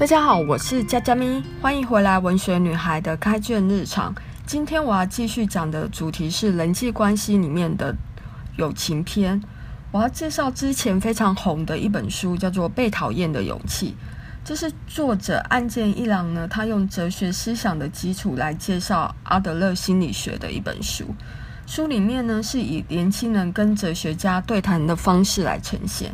大家好，我是佳佳咪，欢迎回来文学女孩的开卷日常。今天我要继续讲的主题是人际关系里面的友情篇。我要介绍之前非常红的一本书，叫做《被讨厌的勇气》。这是作者岸见一郎呢，他用哲学思想的基础来介绍阿德勒心理学的一本书。书里面呢，是以年轻人跟哲学家对谈的方式来呈现。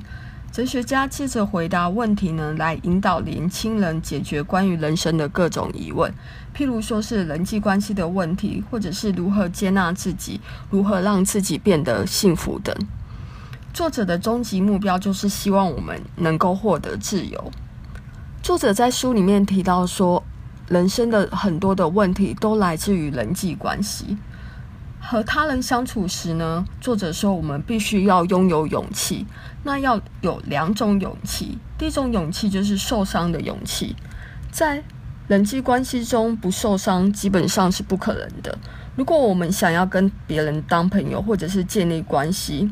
哲学家借着回答问题呢，来引导年轻人解决关于人生的各种疑问，譬如说是人际关系的问题，或者是如何接纳自己，如何让自己变得幸福等。作者的终极目标就是希望我们能够获得自由。作者在书里面提到说，人生的很多的问题都来自于人际关系。和他人相处时呢，作者说我们必须要拥有勇气。那要有两种勇气，第一种勇气就是受伤的勇气。在人际关系中不受伤，基本上是不可能的。如果我们想要跟别人当朋友，或者是建立关系，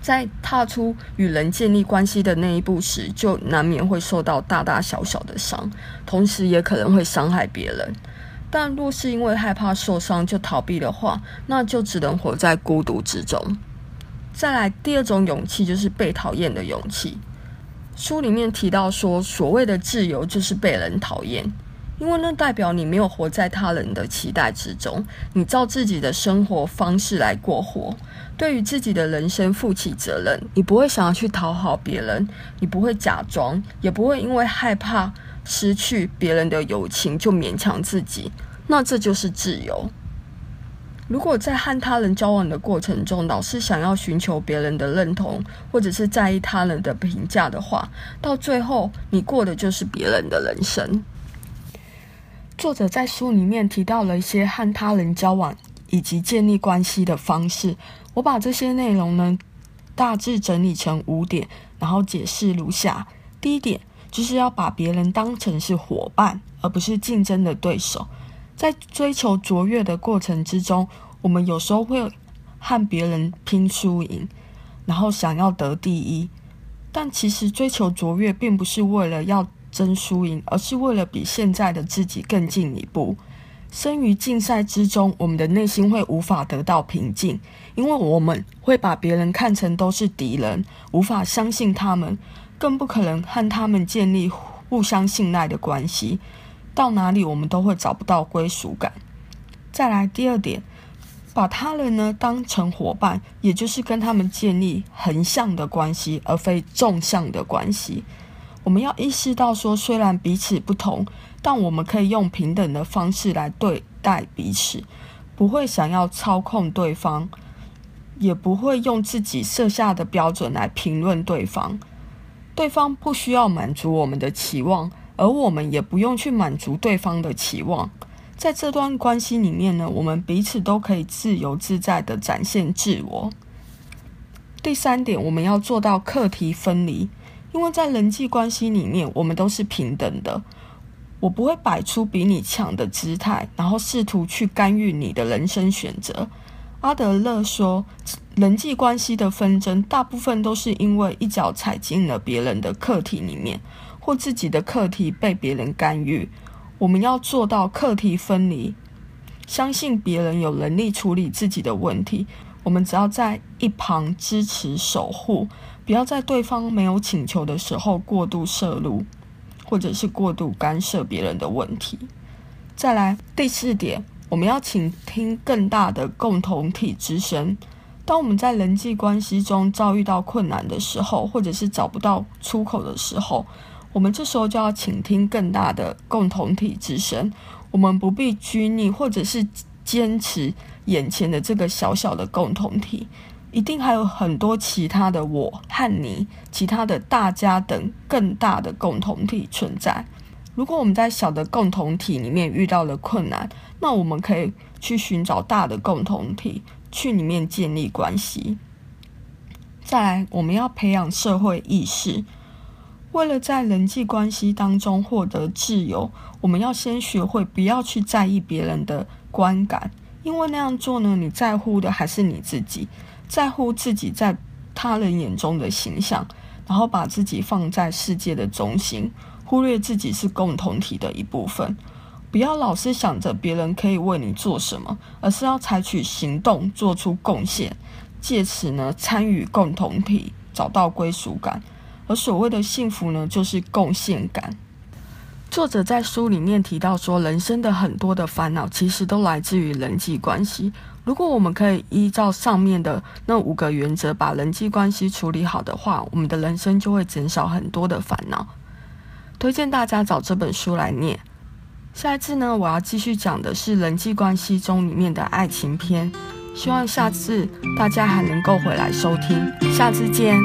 在踏出与人建立关系的那一步时，就难免会受到大大小小的伤，同时也可能会伤害别人。但若是因为害怕受伤就逃避的话，那就只能活在孤独之中。再来，第二种勇气就是被讨厌的勇气。书里面提到说，所谓的自由就是被人讨厌，因为那代表你没有活在他人的期待之中，你照自己的生活方式来过活，对于自己的人生负起责任。你不会想要去讨好别人，你不会假装，也不会因为害怕。失去别人的友情就勉强自己，那这就是自由。如果在和他人交往的过程中，老是想要寻求别人的认同，或者是在意他人的评价的话，到最后你过的就是别人的人生。作者在书里面提到了一些和他人交往以及建立关系的方式，我把这些内容呢大致整理成五点，然后解释如下：第一点。就是要把别人当成是伙伴，而不是竞争的对手。在追求卓越的过程之中，我们有时候会和别人拼输赢，然后想要得第一。但其实追求卓越，并不是为了要争输赢，而是为了比现在的自己更进一步。生于竞赛之中，我们的内心会无法得到平静，因为我们会把别人看成都是敌人，无法相信他们。更不可能和他们建立互相信赖的关系，到哪里我们都会找不到归属感。再来第二点，把他人呢当成伙伴，也就是跟他们建立横向的关系，而非纵向的关系。我们要意识到说，虽然彼此不同，但我们可以用平等的方式来对待彼此，不会想要操控对方，也不会用自己设下的标准来评论对方。对方不需要满足我们的期望，而我们也不用去满足对方的期望。在这段关系里面呢，我们彼此都可以自由自在地展现自我。第三点，我们要做到课题分离，因为在人际关系里面，我们都是平等的。我不会摆出比你强的姿态，然后试图去干预你的人生选择。阿德勒说，人际关系的纷争大部分都是因为一脚踩进了别人的课题里面，或自己的课题被别人干预。我们要做到课题分离，相信别人有能力处理自己的问题。我们只要在一旁支持守护，不要在对方没有请求的时候过度涉入，或者是过度干涉别人的问题。再来第四点。我们要倾听更大的共同体之声。当我们在人际关系中遭遇到困难的时候，或者是找不到出口的时候，我们这时候就要倾听更大的共同体之声。我们不必拘泥，或者是坚持眼前的这个小小的共同体，一定还有很多其他的我和你，其他的大家等更大的共同体存在。如果我们在小的共同体里面遇到了困难，那我们可以去寻找大的共同体，去里面建立关系。再来，我们要培养社会意识。为了在人际关系当中获得自由，我们要先学会不要去在意别人的观感，因为那样做呢，你在乎的还是你自己，在乎自己在他人眼中的形象，然后把自己放在世界的中心。忽略自己是共同体的一部分。不要老是想着别人可以为你做什么，而是要采取行动，做出贡献，借此呢参与共同体，找到归属感。而所谓的幸福呢，就是贡献感。作者在书里面提到说，人生的很多的烦恼其实都来自于人际关系。如果我们可以依照上面的那五个原则，把人际关系处理好的话，我们的人生就会减少很多的烦恼。推荐大家找这本书来念。下一次呢，我要继续讲的是人际关系中里面的爱情篇。希望下次大家还能够回来收听。下次见。